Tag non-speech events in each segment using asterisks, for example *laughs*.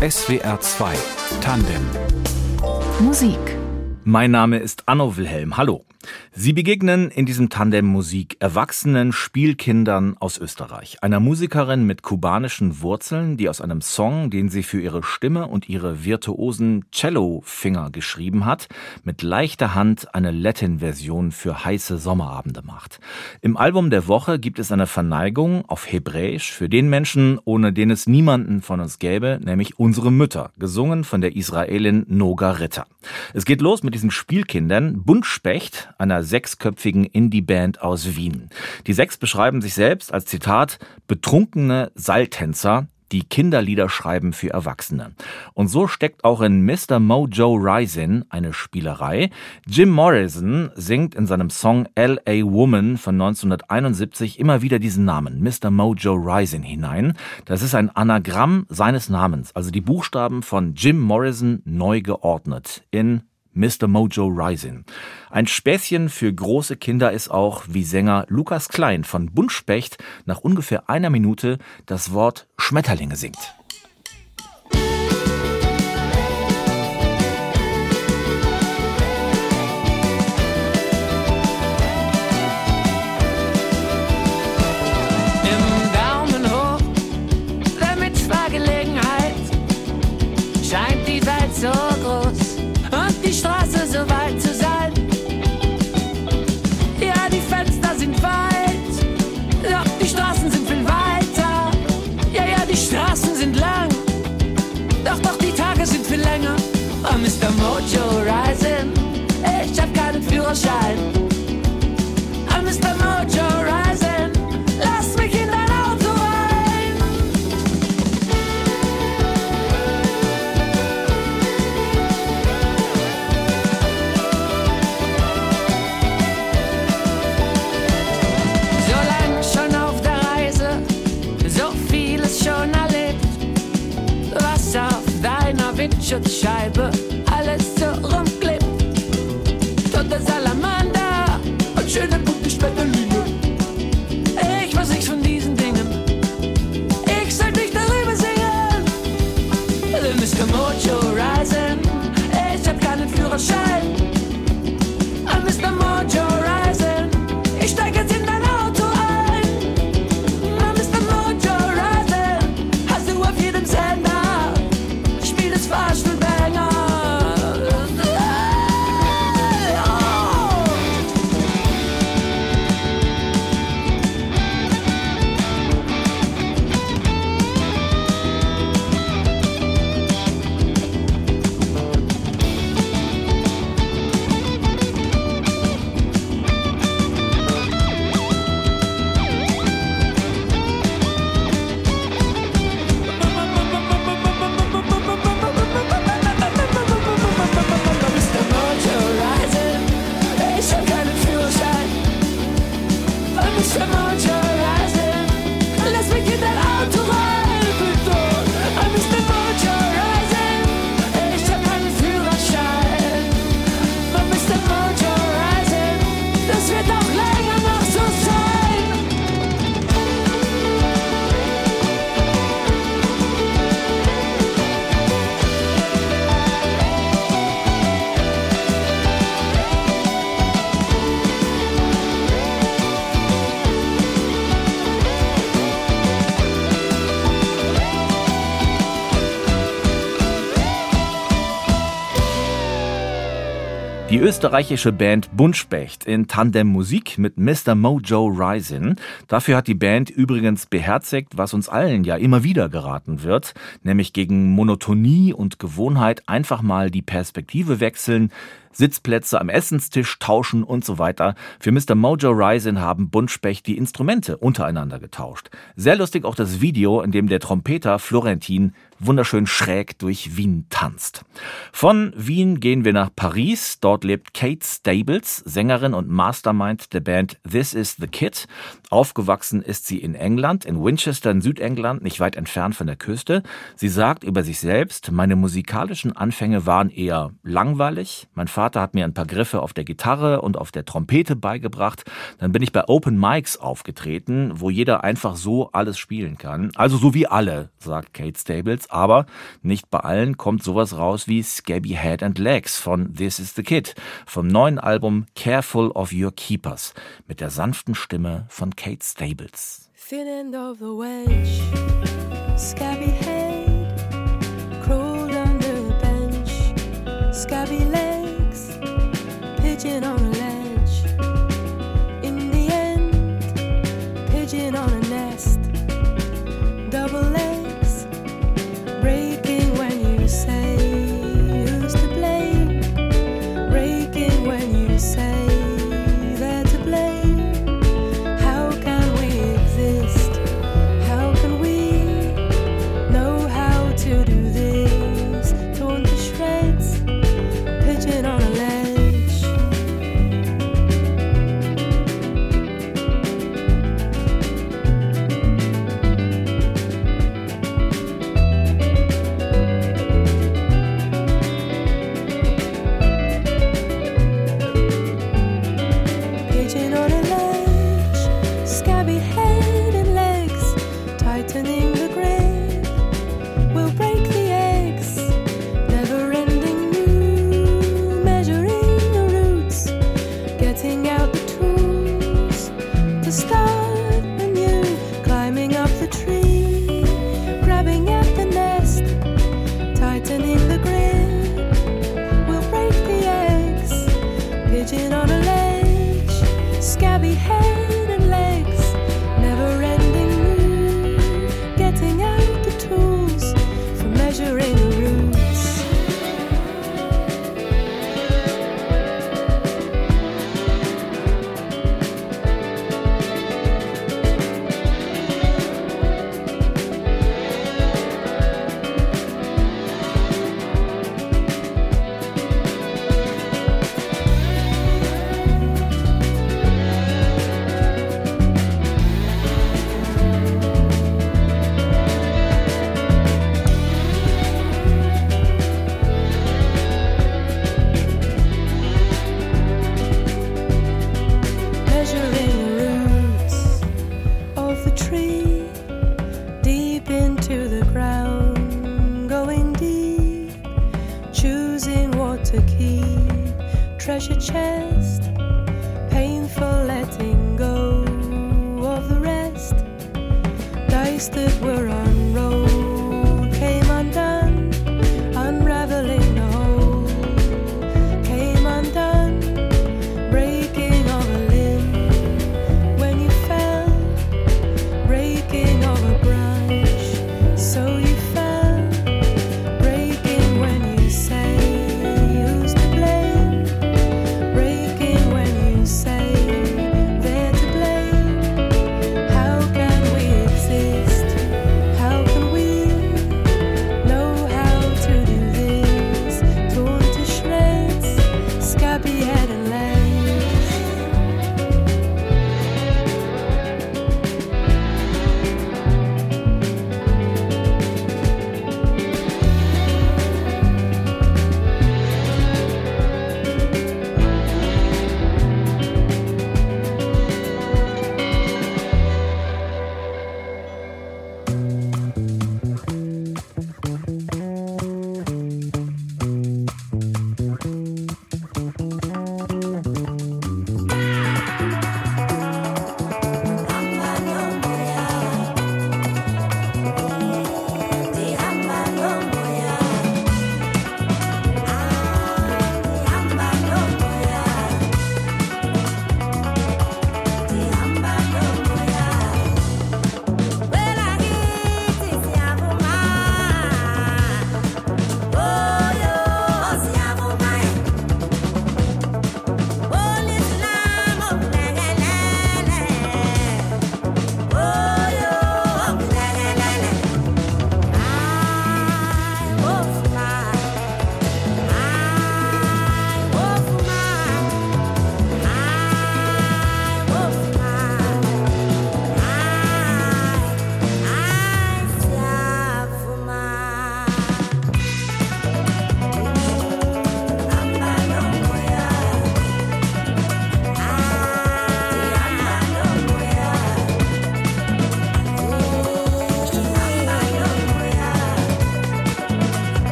SWR 2 Tandem Musik Mein Name ist Anno Wilhelm. Hallo. Sie begegnen in diesem Tandem Musik erwachsenen Spielkindern aus Österreich. Einer Musikerin mit kubanischen Wurzeln, die aus einem Song, den sie für ihre Stimme und ihre virtuosen Cello-Finger geschrieben hat, mit leichter Hand eine Latin-Version für heiße Sommerabende macht. Im Album der Woche gibt es eine Verneigung auf Hebräisch für den Menschen, ohne den es niemanden von uns gäbe, nämlich unsere Mütter, gesungen von der Israelin Noga Ritter. Es geht los mit diesen Spielkindern, Buntspecht, einer sechsköpfigen Indie-Band aus Wien. Die sechs beschreiben sich selbst als Zitat betrunkene Seiltänzer, die Kinderlieder schreiben für Erwachsene. Und so steckt auch in Mr. Mojo Rising eine Spielerei. Jim Morrison singt in seinem Song L.A. Woman von 1971 immer wieder diesen Namen, Mr. Mojo Rising, hinein. Das ist ein Anagramm seines Namens, also die Buchstaben von Jim Morrison neu geordnet in Mr. Mojo Rising. Ein Späßchen für große Kinder ist auch, wie Sänger Lukas Klein von Buntspecht nach ungefähr einer Minute das Wort Schmetterlinge singt. the shy but. Österreichische Band Buntspecht in Tandem Musik mit Mr. Mojo Rising. Dafür hat die Band übrigens beherzigt, was uns allen ja immer wieder geraten wird, nämlich gegen Monotonie und Gewohnheit einfach mal die Perspektive wechseln, Sitzplätze am Essenstisch tauschen und so weiter. Für Mr. Mojo Rising haben Buntspecht die Instrumente untereinander getauscht. Sehr lustig auch das Video, in dem der Trompeter Florentin wunderschön schräg durch Wien tanzt. Von Wien gehen wir nach Paris. Dort lebt Kate Stables, Sängerin und Mastermind der Band This Is The Kid. Aufgewachsen ist sie in England, in Winchester in Südengland, nicht weit entfernt von der Küste. Sie sagt über sich selbst, meine musikalischen Anfänge waren eher langweilig. Mein Vater hat mir ein paar Griffe auf der Gitarre und auf der Trompete beigebracht. Dann bin ich bei Open Mics aufgetreten, wo jeder einfach so alles spielen kann. Also so wie alle, sagt Kate Stables aber nicht bei allen kommt sowas raus wie Scabby Head and Legs von This is the Kid, vom neuen Album Careful of Your Keepers mit der sanften Stimme von Kate Stables. Thin end of the wedge, scabby head, crawled under the bench, scabby legs, pigeon on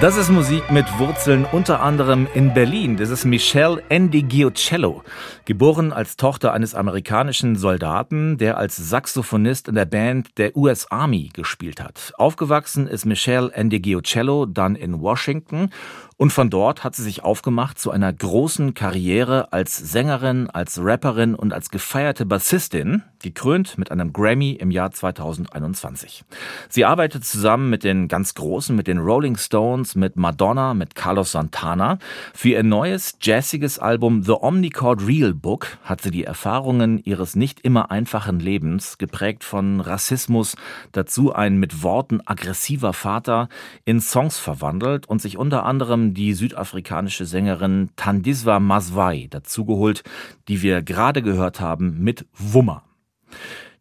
Das ist Musik mit Wurzeln unter anderem in Berlin. Das ist Michelle Andy Giocello, geboren als Tochter eines amerikanischen Soldaten, der als Saxophonist in der Band der US Army gespielt hat. Aufgewachsen ist Michelle Andy Giocello dann in Washington und von dort hat sie sich aufgemacht zu einer großen Karriere als Sängerin, als Rapperin und als gefeierte Bassistin, gekrönt mit einem Grammy im Jahr 2021. Sie arbeitet zusammen mit den ganz Großen, mit den Rolling Stones, mit Madonna, mit Carlos Santana. Für ihr neues jazziges Album The Omnichord Real Book hat sie die Erfahrungen ihres nicht immer einfachen Lebens, geprägt von Rassismus, dazu ein mit Worten aggressiver Vater, in Songs verwandelt und sich unter anderem die südafrikanische Sängerin Tandiswa Maswai dazugeholt, die wir gerade gehört haben mit Wummer.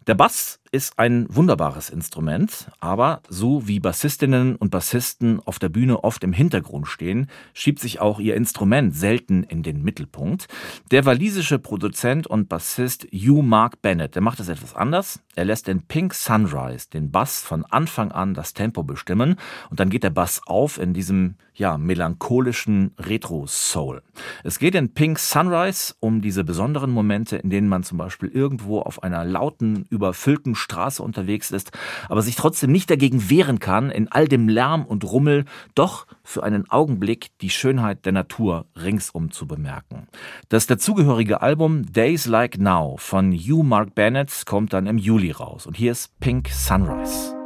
Der Bass ist ein wunderbares Instrument, aber so wie Bassistinnen und Bassisten auf der Bühne oft im Hintergrund stehen, schiebt sich auch ihr Instrument selten in den Mittelpunkt. Der walisische Produzent und Bassist Hugh Mark Bennett, der macht es etwas anders. Er lässt in Pink Sunrise den Bass von Anfang an das Tempo bestimmen und dann geht der Bass auf in diesem ja, melancholischen Retro-Soul. Es geht in Pink Sunrise um diese besonderen Momente, in denen man zum Beispiel irgendwo auf einer lauten, überfüllten Straße unterwegs ist, aber sich trotzdem nicht dagegen wehren kann, in all dem Lärm und Rummel doch für einen Augenblick die Schönheit der Natur ringsum zu bemerken. Das dazugehörige Album Days Like Now von Hugh Mark Bennett kommt dann im Juli raus und hier ist Pink Sunrise.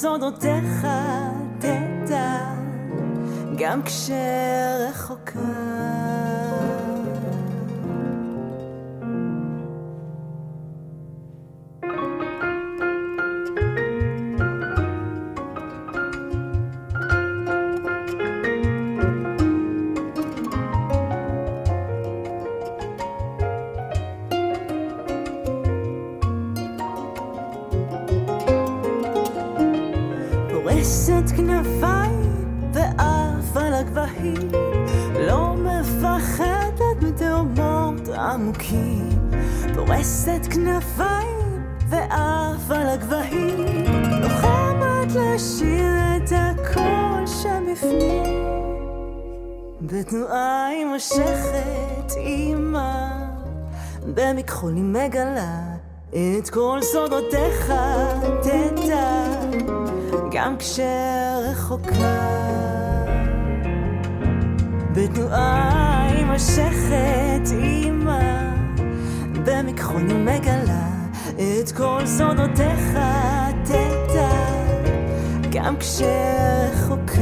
סודותיך תדע, גם כשרחוקה. כנפיים ואף על הגבהים לוחמת לשיר את הקול שבפנים. בתנועה היא מושכת אימה במכחול היא מגלה את כל סודותיך. תדע גם כשרחוקה. בתנועה היא מושכת אימה במכחול מגלה את כל סודותיך תדע גם כשרחוקה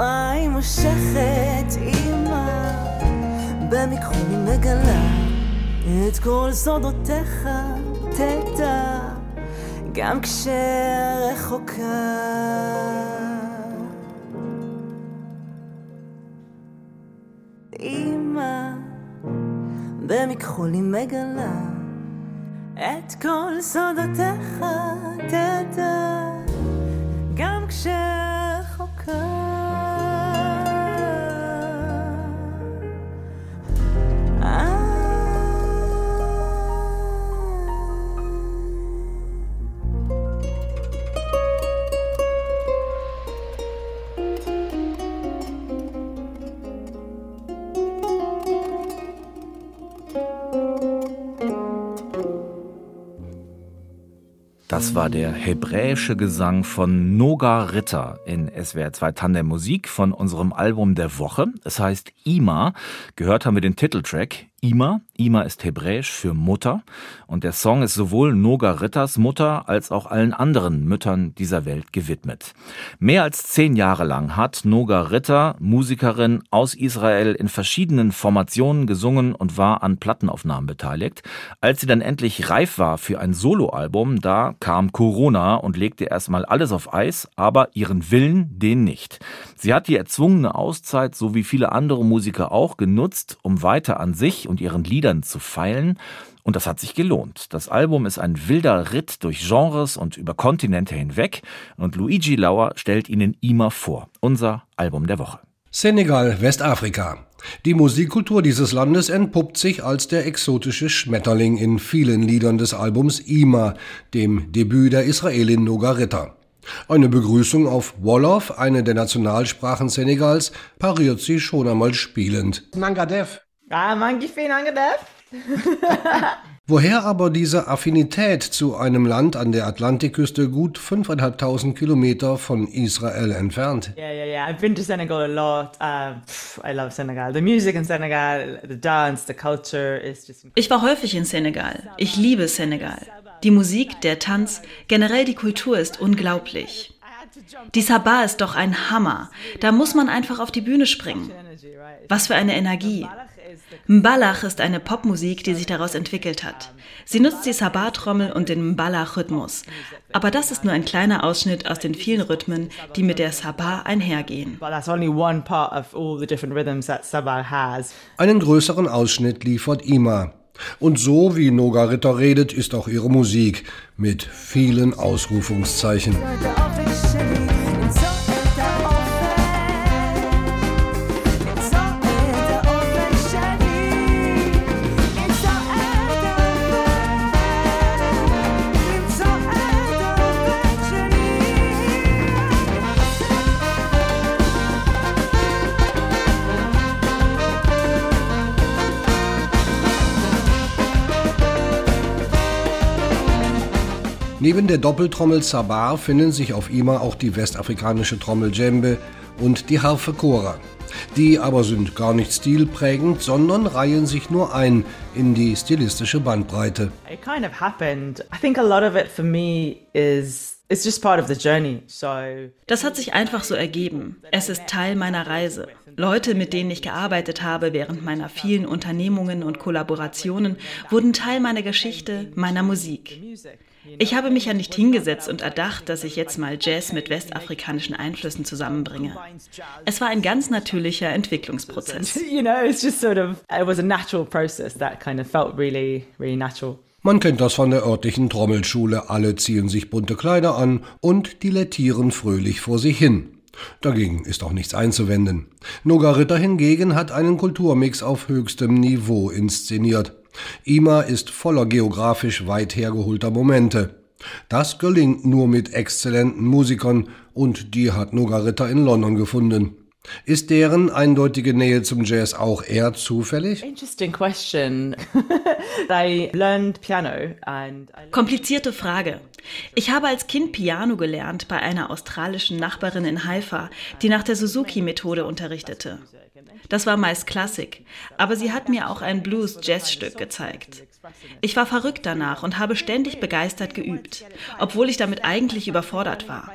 היא מושכת אימא, במכחול היא מגלה את כל סודותיך, תדע, גם כשרחוקה. אימא, במכחול היא מגלה את כל סודותיך, תדע, גם כשרחוקה. Das war der hebräische Gesang von Noga Ritter in SWR 2 Tandem Musik von unserem Album der Woche. Es heißt Ima. Gehört haben wir den Titeltrack Ima. Ima ist hebräisch für Mutter und der Song ist sowohl Noga Ritters Mutter als auch allen anderen Müttern dieser Welt gewidmet. Mehr als zehn Jahre lang hat Noga Ritter, Musikerin aus Israel, in verschiedenen Formationen gesungen und war an Plattenaufnahmen beteiligt. Als sie dann endlich reif war für ein Soloalbum, da kam Corona und legte erstmal alles auf Eis, aber ihren Willen, den nicht. Sie hat die erzwungene Auszeit, so wie viele andere Musiker auch, genutzt, um weiter an sich und ihren Liedern zu feilen. Und das hat sich gelohnt. Das Album ist ein wilder Ritt durch Genres und über Kontinente hinweg. Und Luigi Lauer stellt Ihnen Ima vor, unser Album der Woche. Senegal, Westafrika. Die Musikkultur dieses Landes entpuppt sich als der exotische Schmetterling in vielen Liedern des Albums Ima, dem Debüt der Israelin Noga Ritter. Eine Begrüßung auf Wolof, eine der Nationalsprachen Senegals, pariert sie schon einmal spielend. Nangadev. Ah, Mangife Nangadev. *laughs* Woher aber diese Affinität zu einem Land an der Atlantikküste gut 5.500 Kilometer von Israel entfernt? Yeah, yeah, yeah. I've been to Senegal a lot. Uh, pff, I love Senegal. The music in Senegal, the dance, the culture is just. Ich war häufig in Senegal. Ich liebe Senegal. Die Musik, der Tanz, generell die Kultur ist unglaublich. Die Sabah ist doch ein Hammer. Da muss man einfach auf die Bühne springen. Was für eine Energie. Mbalach ist eine Popmusik, die sich daraus entwickelt hat. Sie nutzt die Sabah-Trommel und den Mbalach-Rhythmus. Aber das ist nur ein kleiner Ausschnitt aus den vielen Rhythmen, die mit der Sabah einhergehen. Einen größeren Ausschnitt liefert Ima. Und so wie Noga Ritter redet, ist auch ihre Musik mit vielen Ausrufungszeichen. Neben der Doppeltrommel Sabar finden sich auf Ima auch die westafrikanische Trommel Djembe und die Harfe Kora. Die aber sind gar nicht stilprägend, sondern reihen sich nur ein in die stilistische Bandbreite. It kind of happened. I think a lot of it for me is it's just part of the journey. So Das hat sich einfach so ergeben. Es ist Teil meiner Reise. Leute, mit denen ich gearbeitet habe während meiner vielen Unternehmungen und Kollaborationen, wurden Teil meiner Geschichte, meiner Musik. Ich habe mich ja nicht hingesetzt und erdacht, dass ich jetzt mal Jazz mit westafrikanischen Einflüssen zusammenbringe. Es war ein ganz natürlicher Entwicklungsprozess. *laughs* you know, it's just sort of it was a natural process that kind of felt really, really natural. Man kennt das von der örtlichen Trommelschule. Alle ziehen sich bunte Kleider an und dilettieren fröhlich vor sich hin. Dagegen ist auch nichts einzuwenden. Noga Ritter hingegen hat einen Kulturmix auf höchstem Niveau inszeniert. Ima ist voller geografisch weit hergeholter Momente. Das gelingt nur mit exzellenten Musikern und die hat Noga Ritter in London gefunden. Ist deren eindeutige Nähe zum Jazz auch eher zufällig? Interesting question. *laughs* I learned piano and I Komplizierte Frage. Ich habe als Kind Piano gelernt bei einer australischen Nachbarin in Haifa, die nach der Suzuki-Methode unterrichtete. Das war meist Klassik, aber sie hat mir auch ein Blues-Jazz-Stück gezeigt. Ich war verrückt danach und habe ständig begeistert geübt, obwohl ich damit eigentlich überfordert war.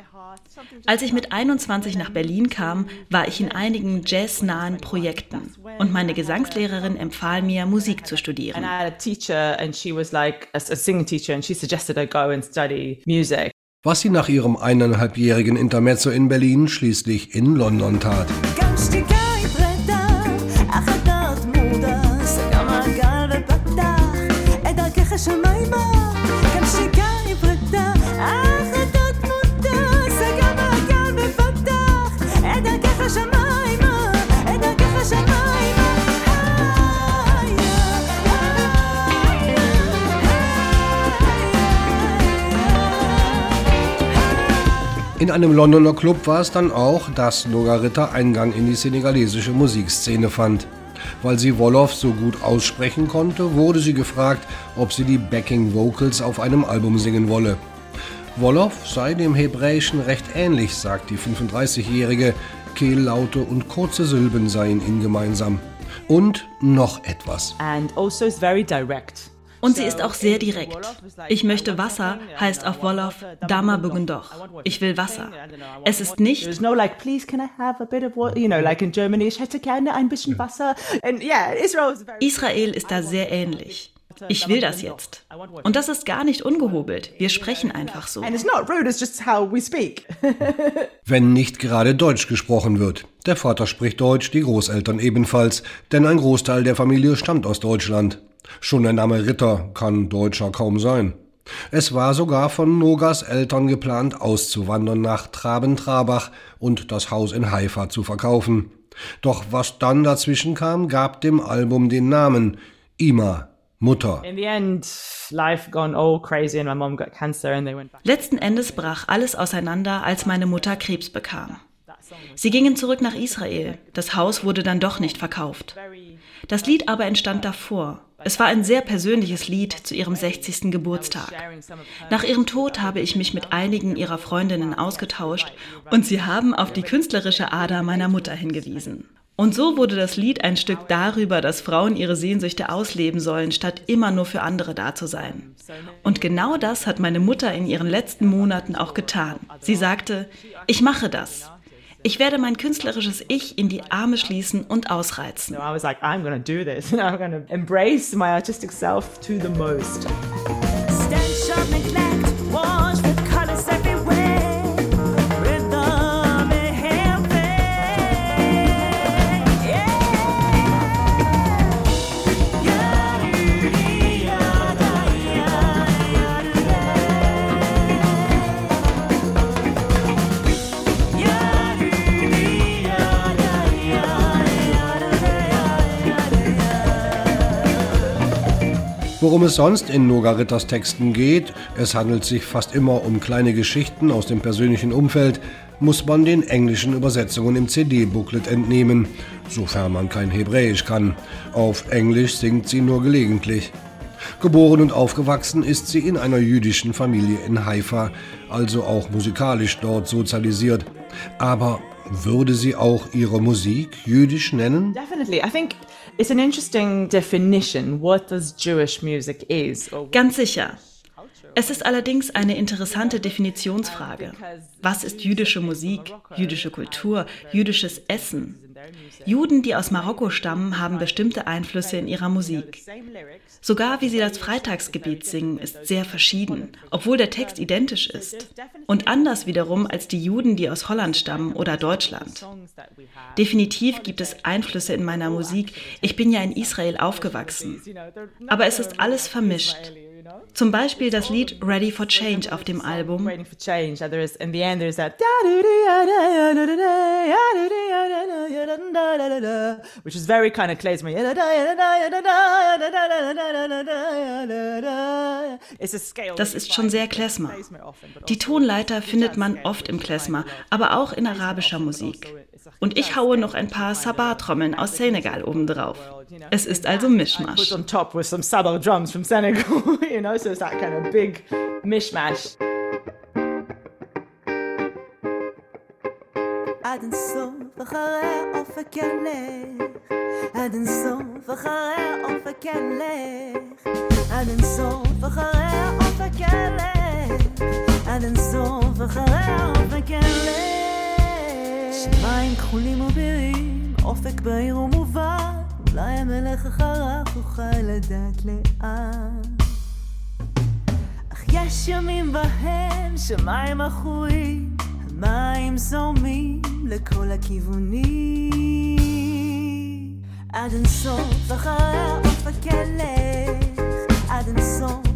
Als ich mit 21 nach Berlin kam, war ich in einigen jazznahen Projekten und meine Gesangslehrerin empfahl mir, Musik zu studieren. and I had a teacher and she was like a, a singing teacher and she suggested I go and study music. Was sie nach ihrem eineinhalbjährigen Intermezzo in Berlin schließlich in London tat. גם שתיקה היא פרידה, In einem Londoner Club war es dann auch, dass Noga Ritter Eingang in die senegalesische Musikszene fand. Weil sie Wolof so gut aussprechen konnte, wurde sie gefragt, ob sie die Backing Vocals auf einem Album singen wolle. Wolof sei dem Hebräischen recht ähnlich, sagt die 35-Jährige. Kehllaute und kurze Silben seien ihnen gemeinsam. Und noch etwas. And also very direct. Und sie ist auch sehr direkt. Ich möchte Wasser heißt auf Wolof Dama Bugendoch. Ich will Wasser. Es ist nicht, There's no like, please can I have a bit of water? You know, like in Germany, ich hätte gerne ein bisschen Wasser. And yeah, Israel is very Israel ist da sehr ähnlich. Ich will das jetzt. Und das ist gar nicht ungehobelt. Wir sprechen einfach so. And it's not rude, it's just how we speak. *laughs* Wenn nicht gerade Deutsch gesprochen wird. Der Vater spricht Deutsch, die Großeltern ebenfalls, denn ein Großteil der Familie stammt aus Deutschland. Schon der Name Ritter kann Deutscher kaum sein. Es war sogar von Nogas Eltern geplant, auszuwandern nach Traben-Trabach und das Haus in Haifa zu verkaufen. Doch was dann dazwischen kam, gab dem Album den Namen Ima, Mutter. In the end, life gone all crazy and my mom got cancer and they went back. Letzten Endes brach alles auseinander, als meine Mutter Krebs bekam. Sie gingen zurück nach Israel. Das Haus wurde dann doch nicht verkauft. Das Lied aber entstand davor. Es war ein sehr persönliches Lied zu ihrem 60. Geburtstag. Nach ihrem Tod habe ich mich mit einigen ihrer Freundinnen ausgetauscht und sie haben auf die künstlerische Ader meiner Mutter hingewiesen. Und so wurde das Lied ein Stück darüber, dass Frauen ihre Sehnsüchte ausleben sollen, statt immer nur für andere da zu sein. Und genau das hat meine Mutter in ihren letzten Monaten auch getan. Sie sagte, ich mache das. Ich werde mein künstlerisches Ich in die Arme schließen und ausreizen. So I was like, I'm gonna do this *laughs* and I'm gonna embrace my artistic self to the most. Stench of neglect, wash Worum es sonst in Noga Ritters Texten geht, es handelt sich fast immer um kleine Geschichten aus dem persönlichen Umfeld, muss man den englischen Übersetzungen im CD-Booklet entnehmen, sofern man kein Hebräisch kann. Auf Englisch singt sie nur gelegentlich. Geboren und aufgewachsen ist sie in einer jüdischen Familie in Haifa, also auch musikalisch dort sozialisiert. Aber würde sie auch ihre Musik jüdisch nennen? Definitely. I think it's an interesting definition what does Jewish music is. Ganz sicher. Es ist allerdings eine interessante Definitionsfrage. Was ist jüdische Musik, jüdische Kultur, jüdisches Essen? Juden, die aus Marokko stammen, haben bestimmte Einflüsse in ihrer Musik. Sogar wie sie das Freitagsgebet singen, ist sehr verschieden, obwohl der Text identisch ist. Und anders wiederum als die Juden, die aus Holland stammen oder Deutschland. Definitiv gibt es Einflüsse in meiner Musik. Ich bin ja in Israel aufgewachsen. Aber es ist alles vermischt. Zum Beispiel das Lied Ready for Change auf dem Album which is very kind of klezmer. It's a scale. Das ist schon sehr Klezmer. Die Tonleiter findet man oft im Klezmer, aber auch in arabischer Musik. Und ich haue noch ein paar Sabah-Trommeln aus Senegal obendrauf. Es ist also put Mischmasch. on top with some sabah drums from Senegal, *laughs* you know, so it's that kind of big mishmash. עד אינסוף אחרי האופק ילך עד אינסוף אחרי האופק ילך עד אינסוף אחרי האופק ילך כחולים ובירים אופק בהיר ומובן אולי המלך אחריו אוכל לדעת לאן אך יש ימים בהם שמיים עכורים, המים זורמים לכל הכיוונים. עד אינסוף אחרי האופק ילך, עד אינסוף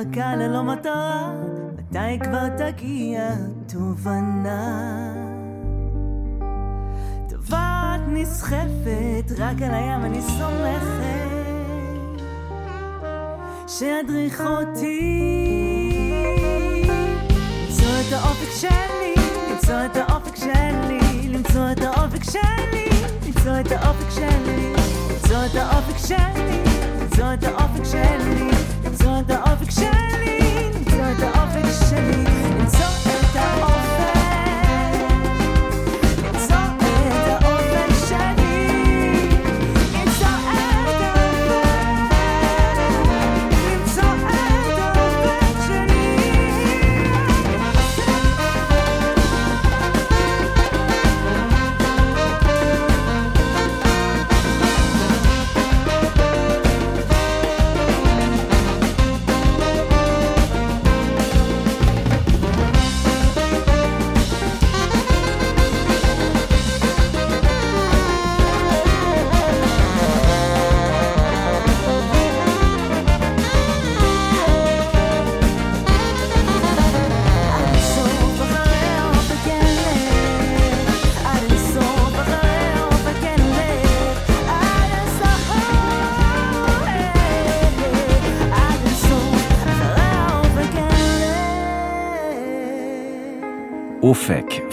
מחכה ללא מטרה, מתי כבר תגיע תובנה? טובת נסחפת, רק על הים אני סומכת, שידריך אותי. למצוא את האופק שלי, למצוא את האופק שלי, למצוא את האופק שלי, למצוא את האופק שלי, למצוא את האופק שלי, למצוא את האופק שלי, Zonder of ik Celine, zonder of ik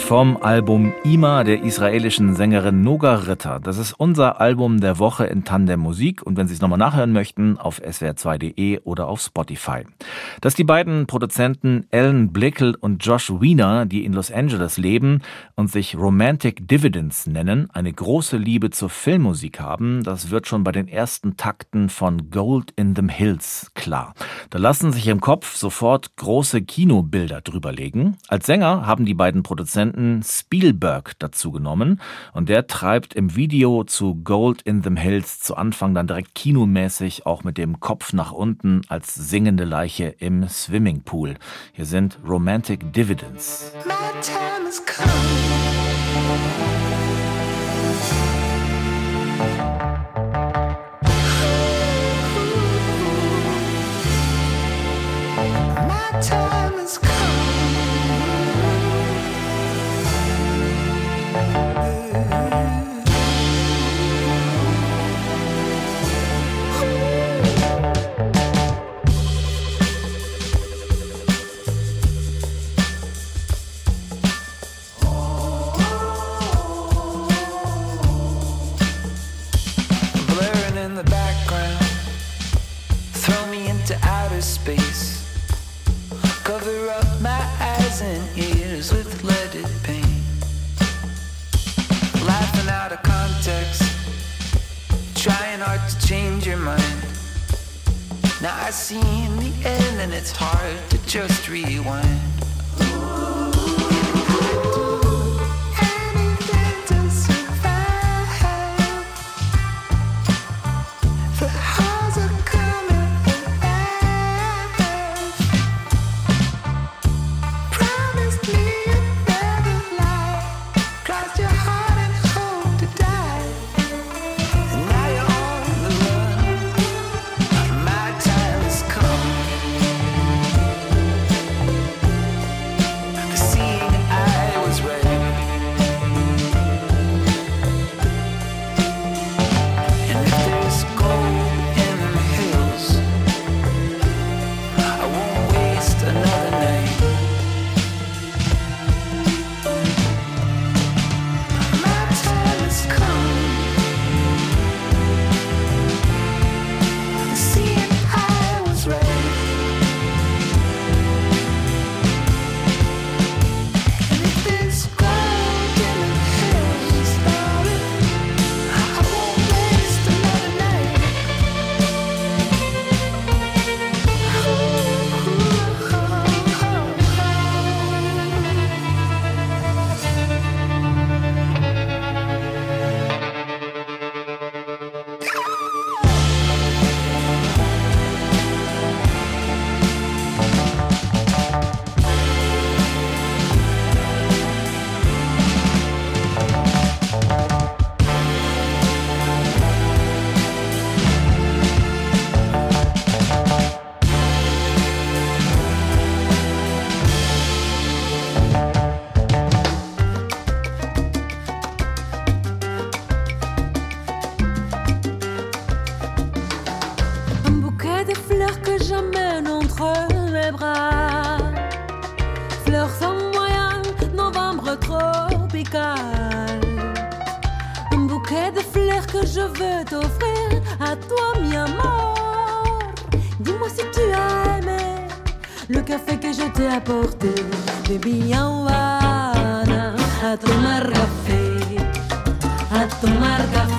vom Album Ima der israelischen Sängerin Noga Ritter. Das ist unser Album der Woche in Tandem Musik und wenn Sie es nochmal nachhören möchten, auf swr2.de oder auf Spotify. Dass die beiden Produzenten Ellen Blickel und Josh Wiener, die in Los Angeles leben und sich Romantic Dividends nennen, eine große Liebe zur Filmmusik haben, das wird schon bei den ersten Takten von Gold in the Hills klar. Da lassen sich im Kopf sofort große Kinobilder drüberlegen. Als Sänger haben die beiden Produzenten Spielberg dazu genommen und der treibt im Video zu Gold in the Hills zu Anfang dann direkt kinomäßig auch mit dem Kopf nach unten als singende Leiche im Swimmingpool. Hier sind Romantic Dividends. My space. Cover up my eyes and ears with leaded paint. Laughing out of context. Trying hard to change your mind. Now I see in the end, and it's hard to just rewind. Anything fleurs sans moyen, novembre tropical. Un bouquet de fleurs que je veux t'offrir à toi, mi. Dis-moi si tu as aimé le café que je t'ai apporté. Baby, Havana, a tomar café, a tomar café,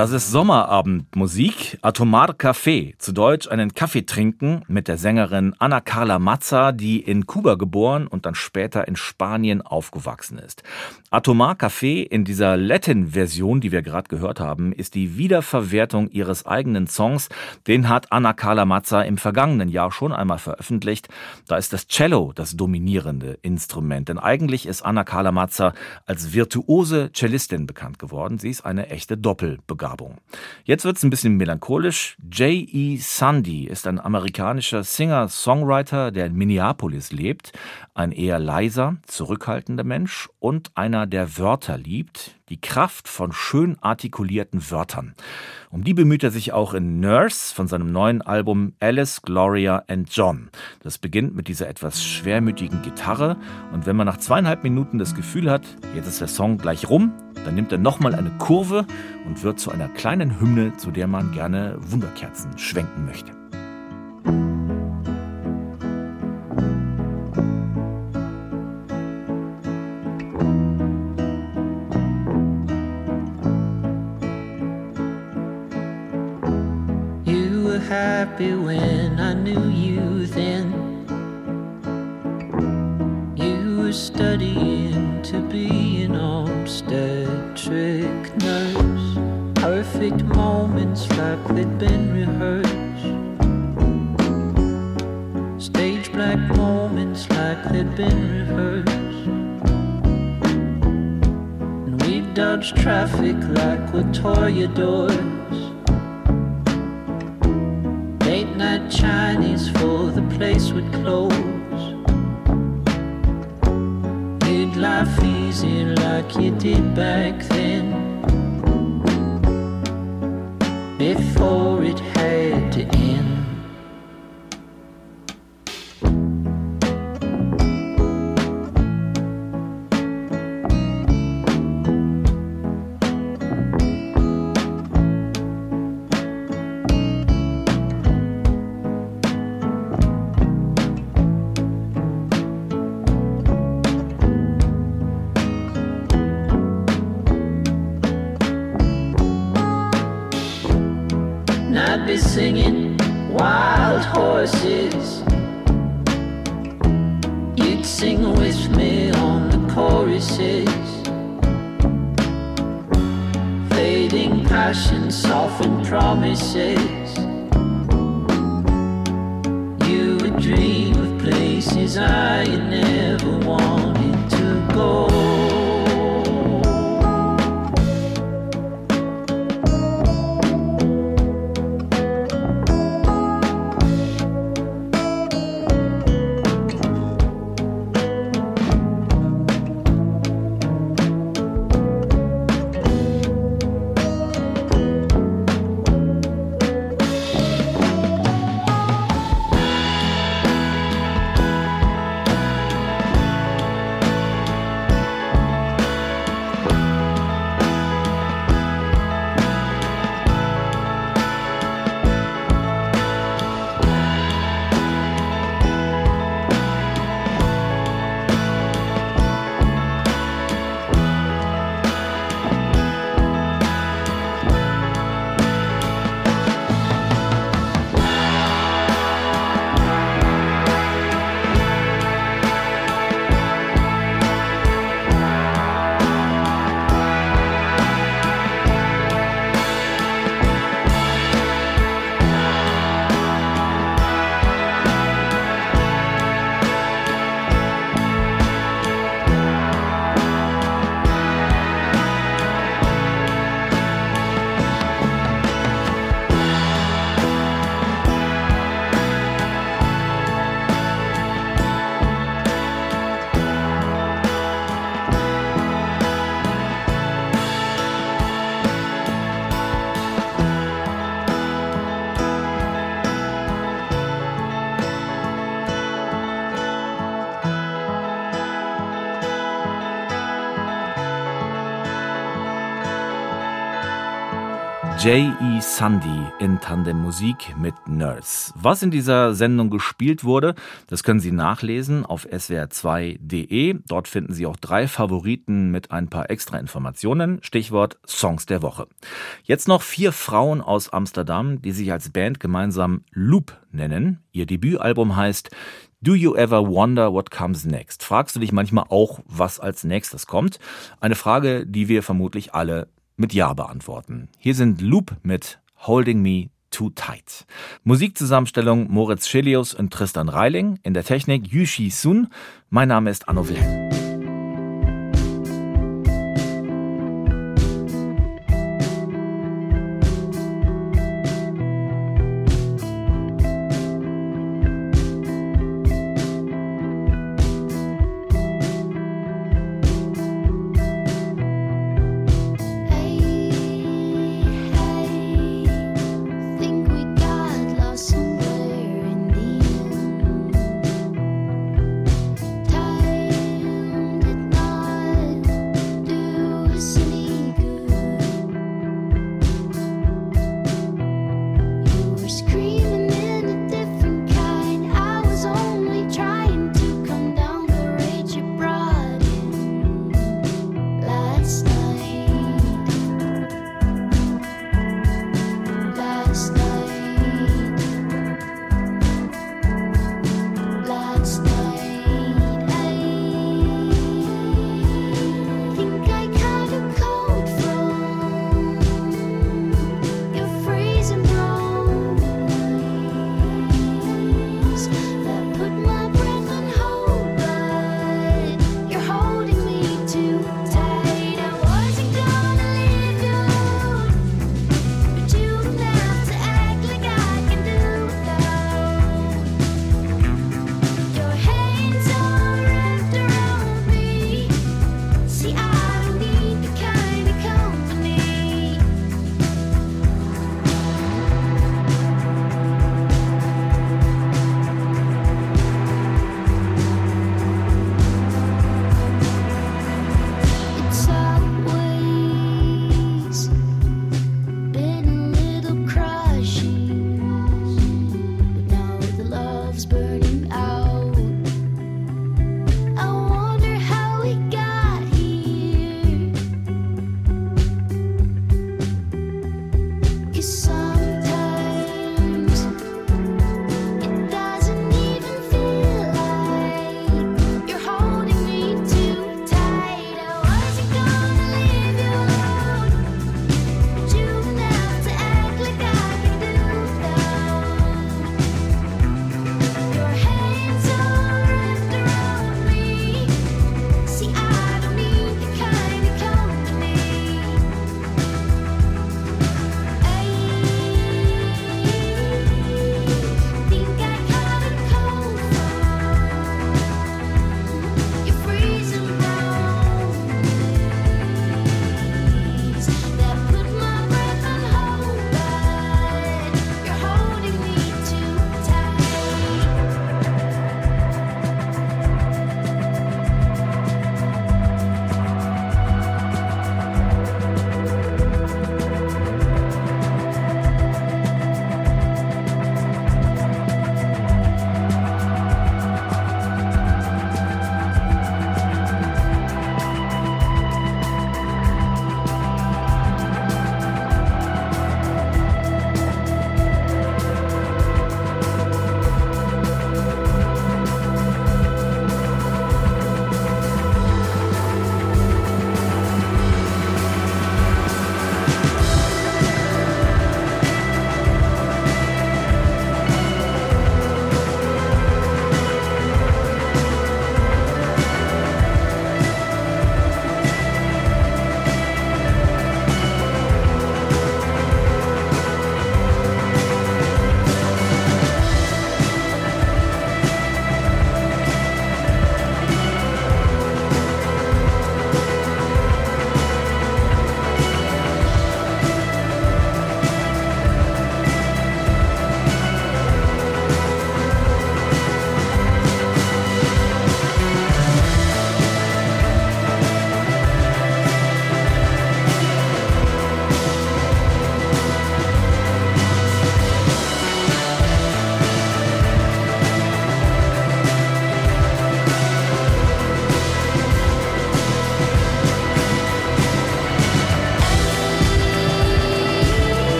Das ist Sommerabendmusik, Atomar Café, zu Deutsch einen Kaffee trinken mit der Sängerin Anna Carla Mazza, die in Kuba geboren und dann später in Spanien aufgewachsen ist. Atomar Café in dieser Latin-Version, die wir gerade gehört haben, ist die Wiederverwertung ihres eigenen Songs. Den hat Anna Carla Mazza im vergangenen Jahr schon einmal veröffentlicht. Da ist das Cello das dominierende Instrument, denn eigentlich ist Anna Carla Mazza als virtuose Cellistin bekannt geworden. Sie ist eine echte Doppelbegabung. Jetzt wird's ein bisschen melancholisch. J.E. Sundy ist ein amerikanischer Singer-Songwriter, der in Minneapolis lebt. Ein eher leiser, zurückhaltender Mensch und einer Gloria der Wörter liebt, die Kraft von schön artikulierten Wörtern. Um die bemüht er sich auch in Nurse von seinem neuen Album Alice, Gloria and John. Das beginnt mit dieser etwas schwermütigen Gitarre und wenn man nach zweieinhalb Minuten das Gefühl hat, jetzt ist der Song gleich rum, dann nimmt er nochmal eine Kurve und wird zu einer kleinen Hymne, zu der man gerne Wunderkerzen schwenken möchte. Happy when I knew you then. You were studying to be an obstetric nurse. Perfect moments like they'd been rehearsed. Stage black moments like they'd been rehearsed. And we dodged traffic like we're toreadors. Chinese for the place would close. You'd easy like you did back then. Before it had to end. J.E. Sundy in Tandem Musik mit Nurse. Was in dieser Sendung gespielt wurde, das können Sie nachlesen auf swr2.de. Dort finden Sie auch drei Favoriten mit ein paar extra Informationen. Stichwort Songs der Woche. Jetzt noch vier Frauen aus Amsterdam, die sich als Band gemeinsam Loop nennen. Ihr Debütalbum heißt Do you ever wonder what comes next? Fragst du dich manchmal auch, was als nächstes kommt? Eine Frage, die wir vermutlich alle mit Ja beantworten. Hier sind Loop mit Holding Me Too Tight. Musikzusammenstellung Moritz Schelius und Tristan Reiling. In der Technik Yushi Sun. Mein Name ist Anno Wilhelm.